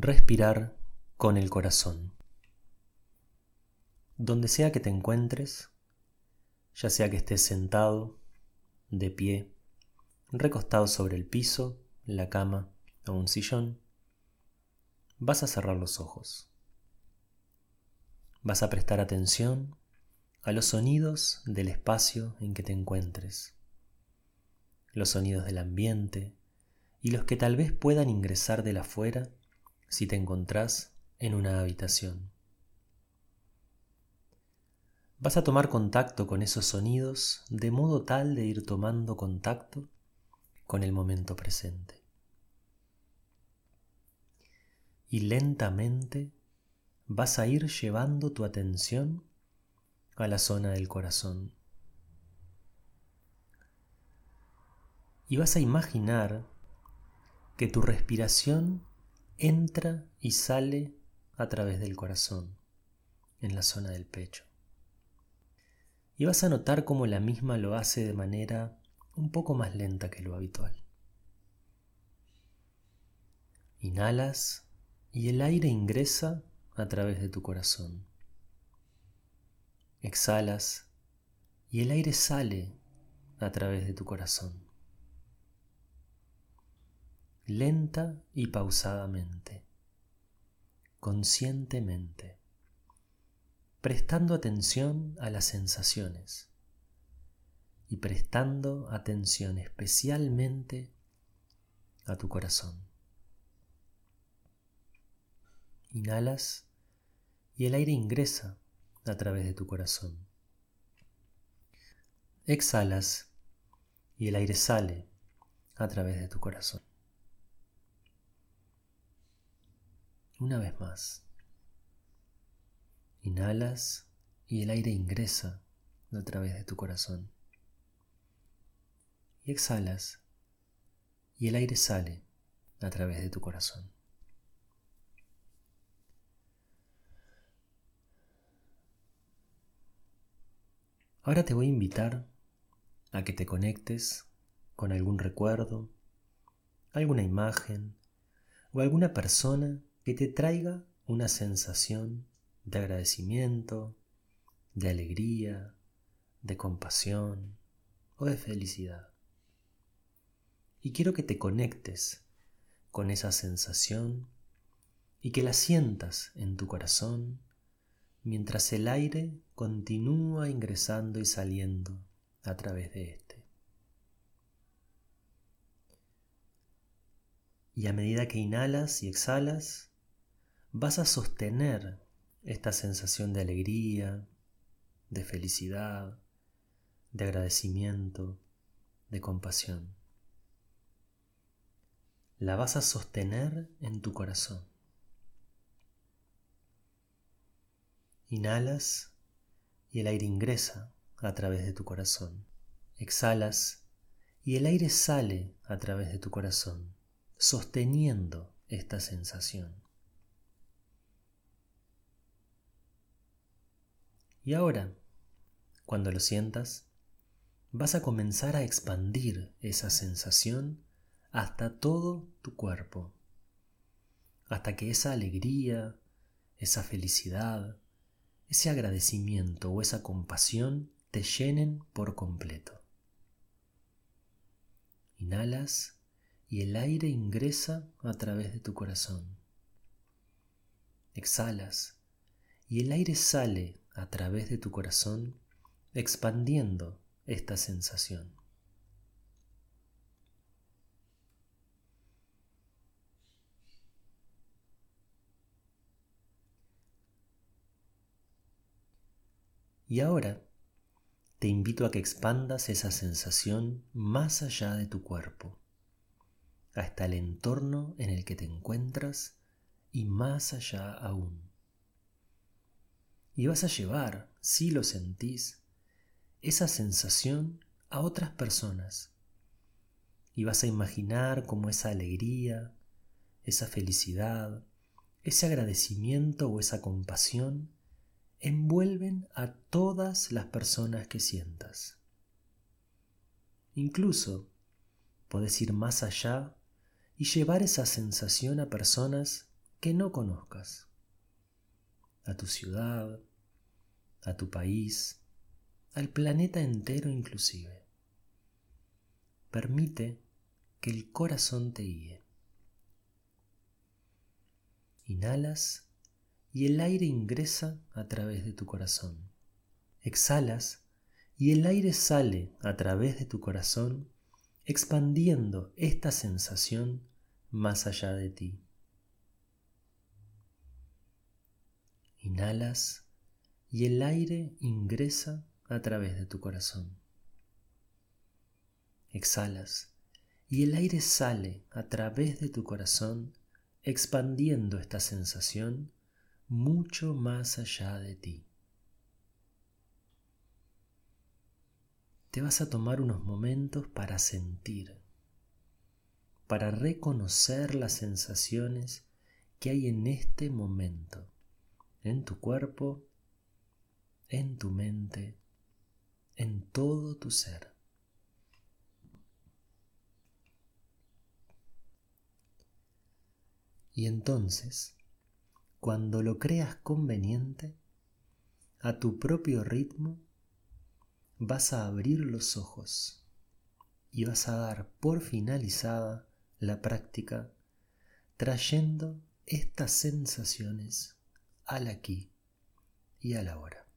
Respirar con el corazón. Donde sea que te encuentres, ya sea que estés sentado, de pie, recostado sobre el piso, la cama o un sillón, vas a cerrar los ojos. Vas a prestar atención a los sonidos del espacio en que te encuentres, los sonidos del ambiente y los que tal vez puedan ingresar de la afuera si te encontrás en una habitación. Vas a tomar contacto con esos sonidos de modo tal de ir tomando contacto con el momento presente. Y lentamente vas a ir llevando tu atención a la zona del corazón. Y vas a imaginar que tu respiración entra y sale a través del corazón, en la zona del pecho. Y vas a notar cómo la misma lo hace de manera un poco más lenta que lo habitual. Inhalas y el aire ingresa a través de tu corazón. Exhalas y el aire sale a través de tu corazón lenta y pausadamente, conscientemente, prestando atención a las sensaciones y prestando atención especialmente a tu corazón. Inhalas y el aire ingresa a través de tu corazón. Exhalas y el aire sale a través de tu corazón. Una vez más. Inhalas y el aire ingresa a través de tu corazón. Y exhalas y el aire sale a través de tu corazón. Ahora te voy a invitar a que te conectes con algún recuerdo, alguna imagen o alguna persona que te traiga una sensación de agradecimiento, de alegría, de compasión o de felicidad. Y quiero que te conectes con esa sensación y que la sientas en tu corazón mientras el aire continúa ingresando y saliendo a través de éste. Y a medida que inhalas y exhalas, vas a sostener esta sensación de alegría, de felicidad, de agradecimiento, de compasión. La vas a sostener en tu corazón. Inhalas y el aire ingresa a través de tu corazón. Exhalas y el aire sale a través de tu corazón, sosteniendo esta sensación. Y ahora, cuando lo sientas, vas a comenzar a expandir esa sensación hasta todo tu cuerpo, hasta que esa alegría, esa felicidad, ese agradecimiento o esa compasión te llenen por completo. Inhalas y el aire ingresa a través de tu corazón. Exhalas y el aire sale a través de tu corazón, expandiendo esta sensación. Y ahora te invito a que expandas esa sensación más allá de tu cuerpo, hasta el entorno en el que te encuentras y más allá aún y vas a llevar, si lo sentís, esa sensación a otras personas. Y vas a imaginar cómo esa alegría, esa felicidad, ese agradecimiento o esa compasión envuelven a todas las personas que sientas. Incluso podés ir más allá y llevar esa sensación a personas que no conozcas, a tu ciudad, a tu país, al planeta entero inclusive. Permite que el corazón te guíe. Inhalas y el aire ingresa a través de tu corazón. Exhalas y el aire sale a través de tu corazón, expandiendo esta sensación más allá de ti. Inhalas y el aire ingresa a través de tu corazón. Exhalas y el aire sale a través de tu corazón, expandiendo esta sensación mucho más allá de ti. Te vas a tomar unos momentos para sentir, para reconocer las sensaciones que hay en este momento, en tu cuerpo, en tu mente, en todo tu ser. Y entonces, cuando lo creas conveniente, a tu propio ritmo, vas a abrir los ojos y vas a dar por finalizada la práctica trayendo estas sensaciones al aquí y a la hora.